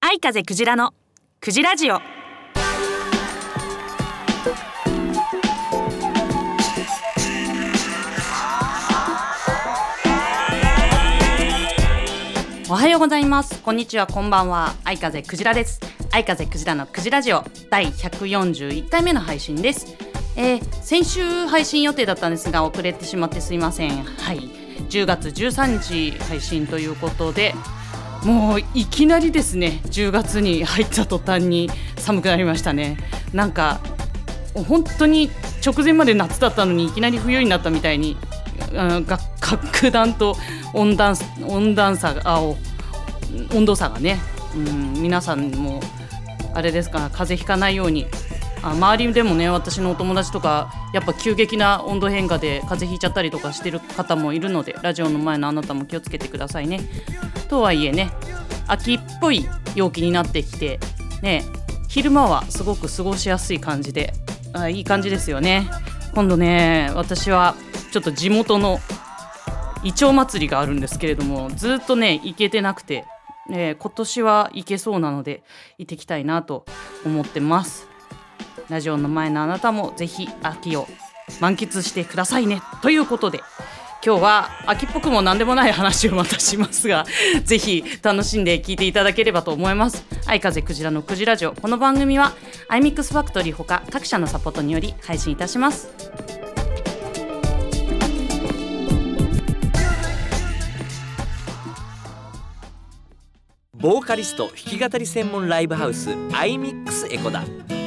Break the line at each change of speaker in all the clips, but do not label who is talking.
愛風クジラのクジラジオ。おはようございます。こんにちは。こんばんは。愛風クジラです。愛風クジラのクジラジオ。第141回目の配信です。えー先週配信予定だったんですが遅れてしまってすいません。はい。10月13日配信ということでもういきなりですね10月に入った途端に寒くなりましたね。なんか本当に直前まで夏だったのにいきなり冬になったみたいに格段と温暖温暖差が温度差がね、うん、皆さんもあれですか風邪ひかないようにあ周りでもね私のお友達とかやっぱ急激な温度変化で風邪ひいちゃったりとかしてる方もいるのでラジオの前のあなたも気をつけてくださいね。とはいえね秋っぽい陽気になってきてね昼間はすごく過ごしやすい感じであいい感じですよね今度ね私はちょっと地元のイチョウ祭りがあるんですけれどもずっとね行けてなくて、ね、今年は行けそうなので行ってきたいなと思ってますラジオの前のあなたもぜひ秋を満喫してくださいね。ということで今日は秋っぽくも何でもない話をまたしますが ぜひ楽しんで聞いていただければと思います。愛風クジラのクジラジオ。この番組は iMix ファクトリーほか各社のサポートにより配信いたします。
ボーカリスト弾き語り専門ライブハウス iMix エコダ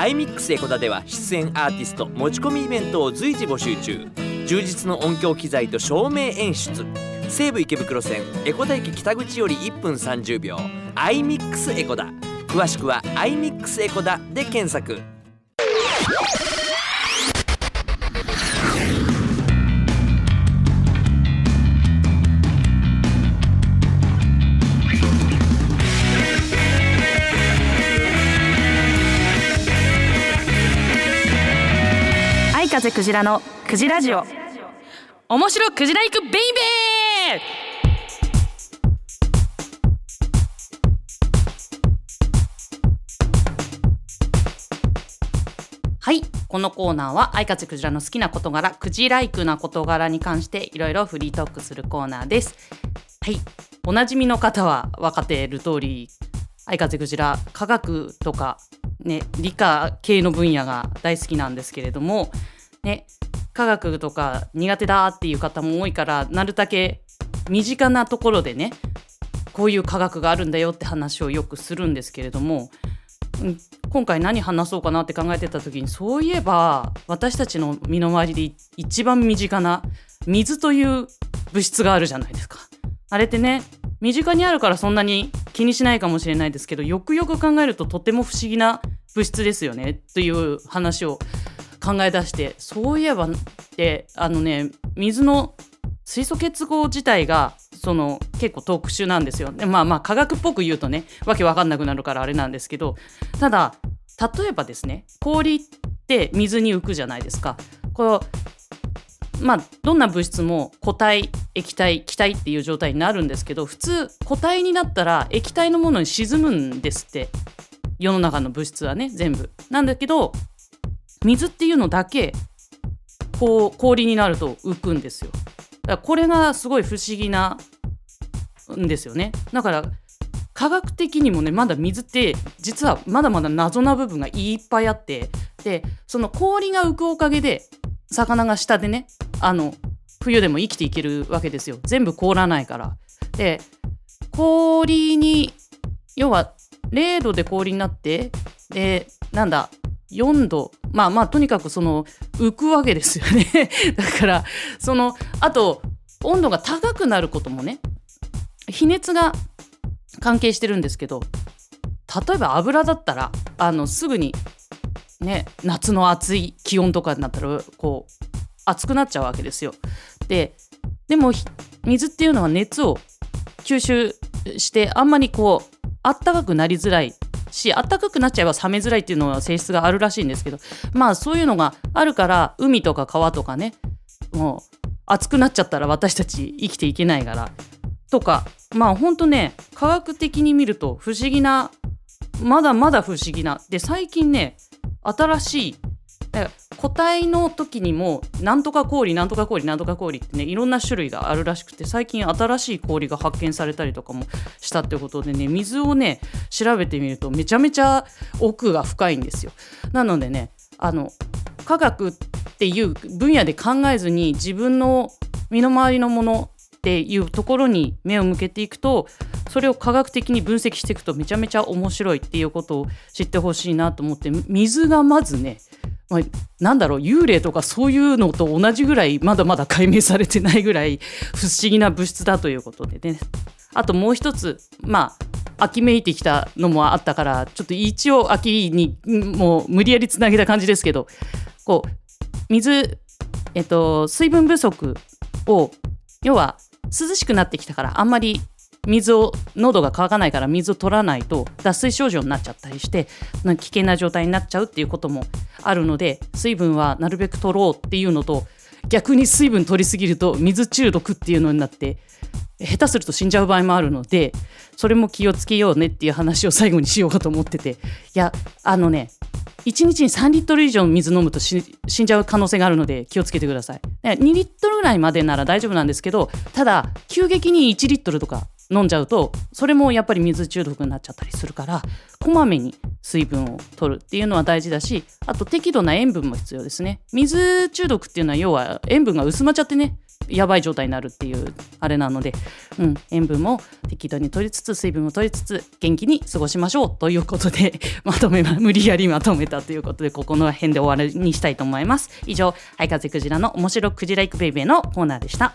iMix エコダでは出演アーティスト持ち込みイベントを随時募集中。充実の音響機材と照明演出。西武池袋線エコダ駅北口より1分30秒。iMix エコダ。詳しくは iMix エコダで検索。
風クジラのクジラジオ。面白クジラ行くベイベー！はいこのコーナーは愛風クジラの好きな事柄クジライクな事柄に関していろいろフリートークするコーナーです。はいおなじみの方は分かっている通り愛風クジラ科学とかね理科系の分野が大好きなんですけれどもね科学とか苦手だっていう方も多いからなるだけ身近なところでねこういう科学があるんだよって話をよくするんですけれども今回何話そうかなって考えてた時にそういえば私たちの身の回りで一番身近な水という物質があるじゃないですか。あれってね身近にあるからそんなに気にしないかもしれないですけどよくよく考えるととても不思議な物質ですよねという話を考え出してそういえばってあのね水の水素結合自体がその結構特殊なんですよ。でまあまあ科学っぽく言うとねわけわかんなくなるからあれなんですけどただ例えばですね氷って水に浮くじゃないですか。こうまあどんな物質も固体液体気体っていう状態になるんですけど普通固体になったら液体のものに沈むんですって世の中の物質はね全部。なんだけど水っていうのだけこう氷になると浮くんですよ。だからこれがすごい不思議なんですよね。だから科学的にもねまだ水って実はまだまだ謎な部分がいっぱいあってでその氷が浮くおかげで魚が下でねあの冬でも生きていけるわけですよ全部凍らないから。で氷に要は0度で氷になってでなんだ4度まあまあとにかくその浮くわけですよね だからそのあと温度が高くなることもね比熱が関係してるんですけど例えば油だったらあのすぐにね夏の暑い気温とかになったらこう熱くなっちゃうわけですよ。ででも水っていうのは熱を吸収してあんまりこうあったかくなりづらいし暖かくなっちゃえば冷めづらいっていうのは性質があるらしいんですけどまあそういうのがあるから海とか川とかねもう暑くなっちゃったら私たち生きていけないからとかまあほんとね科学的に見ると不思議なまだまだ不思議なで最近ね新しいだから個体の時にもなんとか氷なんとか氷なんとか氷ってねいろんな種類があるらしくて最近新しい氷が発見されたりとかもしたってことでね水をね調べてみるとめちゃめちゃ奥が深いんですよ。なのでねあの科学っていう分野で考えずに自分の身の回りのものっていうところに目を向けていくとそれを科学的に分析していくとめちゃめちゃ面白いっていうことを知ってほしいなと思って水がまずねまあ、なんだろう幽霊とかそういうのと同じぐらいまだまだ解明されてないぐらい不思議な物質だということでね。あともう一つまあ秋めいてきたのもあったからちょっと一応秋にもう無理やりつなげた感じですけどこう水えっと水分不足を要は涼しくなってきたからあんまり水を喉が渇かないから水を取らないと脱水症状になっちゃったりして危険な状態になっちゃうっていうこともあるので水分はなるべく取ろうっていうのと逆に水分取りすぎると水中毒っていうのになって下手すると死んじゃう場合もあるのでそれも気をつけようねっていう話を最後にしようかと思ってていやあのね1日に3リットル以上水飲むと死んじゃう可能性があるので気をつけてください。2リットルぐらいまでなら大丈夫なんですけどただ急激に1リットルとか飲んじゃうとそれもやっぱり水中毒になっちゃったりするからこまめに水分を取るっていうのは大事だしあと適度な塩分も必要ですね水中毒っていうのは要は塩分が薄まっちゃってねやばい状態になるっていうあれなので、うん、塩分も適度に取りつつ水分も取りつつ元気に過ごしましょうということで まとめ無理やりまとめたということでここの辺で終わりにしたいと思います以上「はい風クジラの面白クジライクベイベー」のコーナーでした。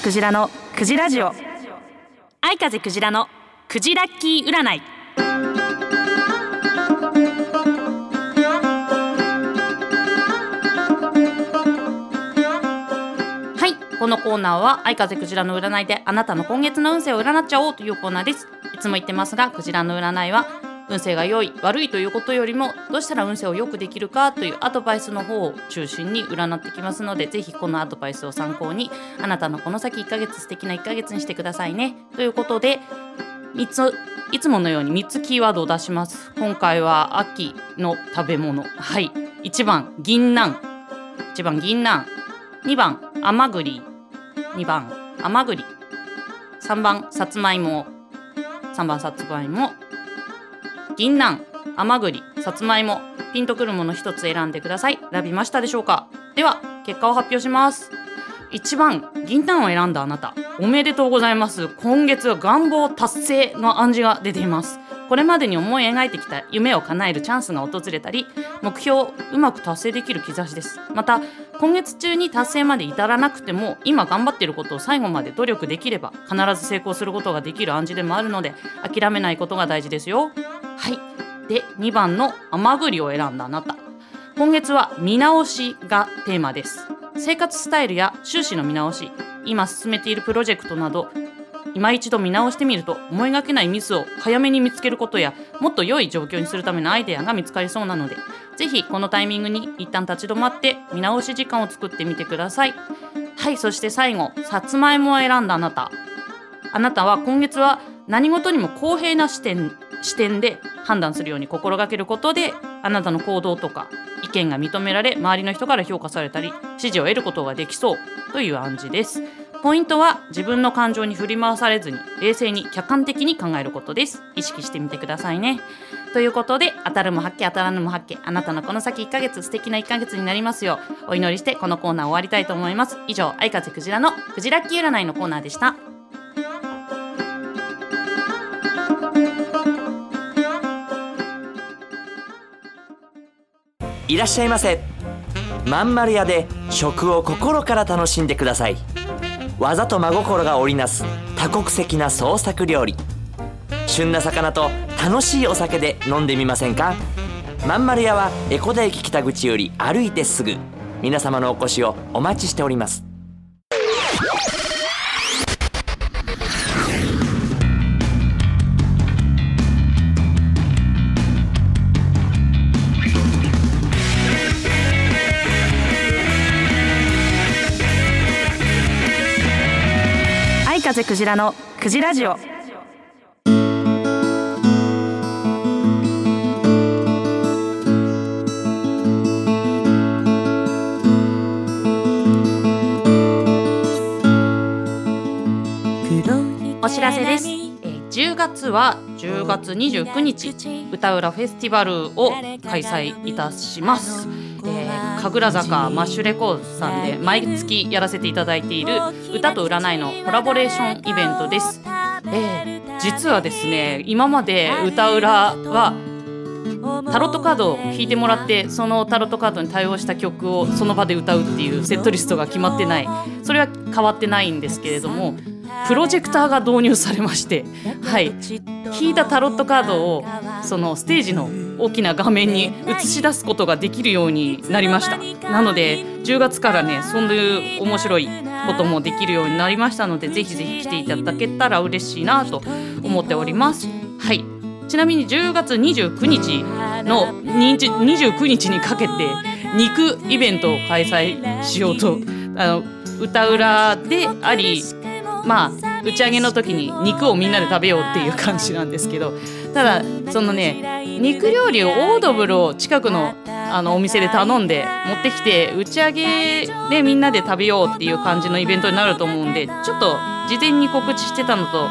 風クジラのクジラジオ。愛風クジラのクジラッキー占い。はいこのコーナーは愛風クジラの占いであなたの今月の運勢を占っちゃおうというコーナーです。いつも言ってますがクジラの占いは運勢が良い悪いということよりもどうしたら運勢を良くできるかというアドバイスの方を中心に占ってきますのでぜひこのアドバイスを参考にあなたのこの先1ヶ月素敵な1ヶ月にしてくださいね。ということで3ついつものように3つキーワードを出します。今回は秋の食べ物。はい。1番銀杏。1番銀杏。2番甘栗。2番甘栗。3番さつまいも。3番さつまいも。銀杏甘栗さつまいもピンとくるもの一つ選んでください。選びましたでしょうか？では結果を発表します。1番銀杏を選んだあなたおめでとうございます。今月は願望達成の暗示が出ています。これまでに思い描いてきた夢を叶えるチャンスが訪れたり目標をうまく達成できる兆しです。また今月中に達成まで至らなくても今頑張っていることを最後まで努力できれば必ず成功することができる暗示でもあるので諦めないことが大事ですよ。はい。で2番の甘栗を選んだあなた。今月は見直しがテーマです。生活スタイルや収支の見直し今進めているプロジェクトなど今一度見直してみると思いがけないミスを早めに見つけることやもっと良い状況にするためのアイデアが見つかりそうなのでぜひこのタイミングに一旦立ち止まって見直し時間を作ってみてください。はいそして最後さつまいもを選んだあなた。あなたは今月は何事にも公平な視点視点で判断するように心がけることであなたの行動とか意見が認められ周りの人から評価されたり支持を得ることができそうという暗示です。ポイントは自分の感情に振り回されずに冷静に客観的に考えることです。意識してみてくださいね。ということで当たるも発見当たらぬも発見あなたのこの先1ヶ月素敵な1ヶ月になりますよう。お祈りしてこのコーナー終わりたいと思います。以上愛風クジラのクジラッキー占いのコーナーでした。
いらっしゃいませ。まんまる屋で食を心から楽しんでください。技と真心が織りなす多国籍な創作料理。旬な魚と楽しいお酒で飲んでみませんか？まんまる屋は江古田駅北口より歩いてすぐ。皆様のお越しをお待ちしております。
風クジラのクジラジオ。お知らせです、えー10月は10月29日歌浦フェスティバルを開催いたします、えー、神楽坂マッシュレコードさんで毎月やらせていただいている歌と占いのコラボレーションイベントです、えー実はですね今まで歌浦はタロットカードを引いてもらってそのタロットカードに対応した曲をその場で歌うっていうセットリストが決まってない。それは変わってないんですけれどもプロジェクターが導入されまして、はい、引いたタロットカードをそのステージの大きな画面に映し出すことができるようになりました。なので10月からねそういう面白いこともできるようになりましたのでぜひぜひ来ていただけたら嬉しいなと思っております。はい。ちなみに10月29日の20 29日にかけて肉イベントを開催しようとあの歌裏でありまあ打ち上げの時に肉をみんなで食べようっていう感じなんですけどただそのね肉料理をオードブルを近くのあのお店で頼んで持ってきて打ち上げでみんなで食べようっていう感じのイベントになると思うんでちょっと事前に告知してたのと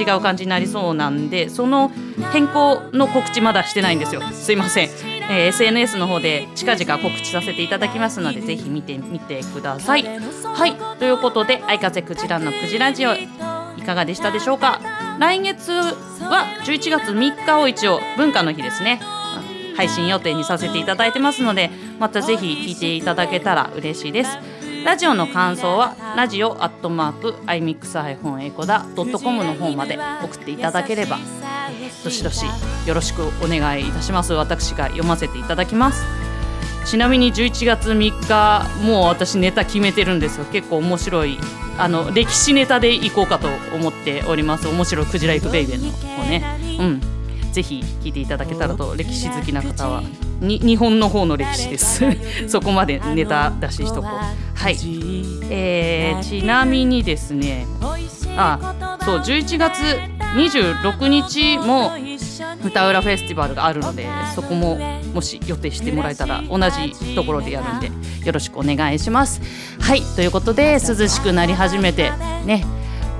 違う感じになりそうなんでその変更の告知まだしてないんですよ。すいません、えー SNS の方で近々告知させていただきますのでぜひ見てみてください。はい。ということで愛風クジラのクジラジオいかがでしたでしょうか？来月は11月3日を一応文化の日ですね。配信予定にさせていただいてますのでまたぜひ聞いていただけたら嬉しいです。ラジオの感想はラジオアットマーク iMix- エコダドットコムの方まで送っていただければどしどしよろしくお願いいたします。私が読ませていただきます。ちなみに11月3日もう私ネタ決めてるんですよ。結構面白いあの歴史ネタでいこうかと思っております。面白いクジライフベイベーの方ね。うん。ぜひ聞いていただけたらと歴史好きな方はに日本の方の歴史です。そこまでネタ出ししとこう。はい、えー、ちなみにですね。あそう11月26日も歌浦フェスティバルがあるのでそこももし予定してもらえたら同じところでやるんでよろしくお願いします。はいということで涼しくなり始めてね。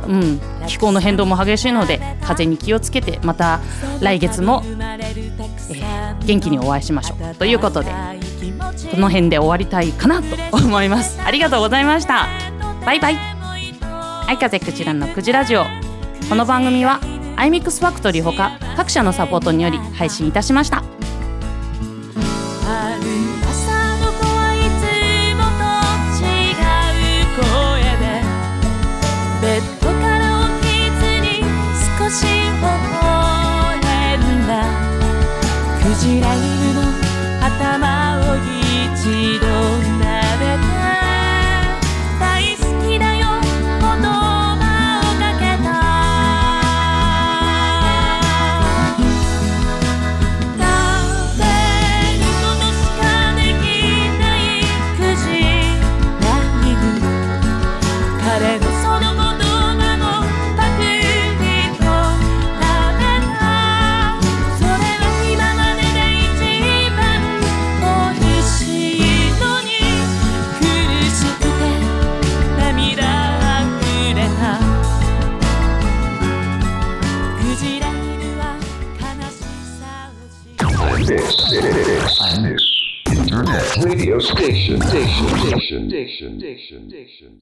うん、気候の変動も激しいので風に気をつけてまた来月も、えー元気にお会いしましょう。ということでこの辺で終わりたいかなと思います。ありがとうございました。バイバイ。愛風クジラのクジラジオ。この番組はアイミックスファクトリーほか各社のサポートにより配信いたしました。
ベッドから起きずに少し微笑んだ。クジラ犬の頭を一度
diction, diction, diction.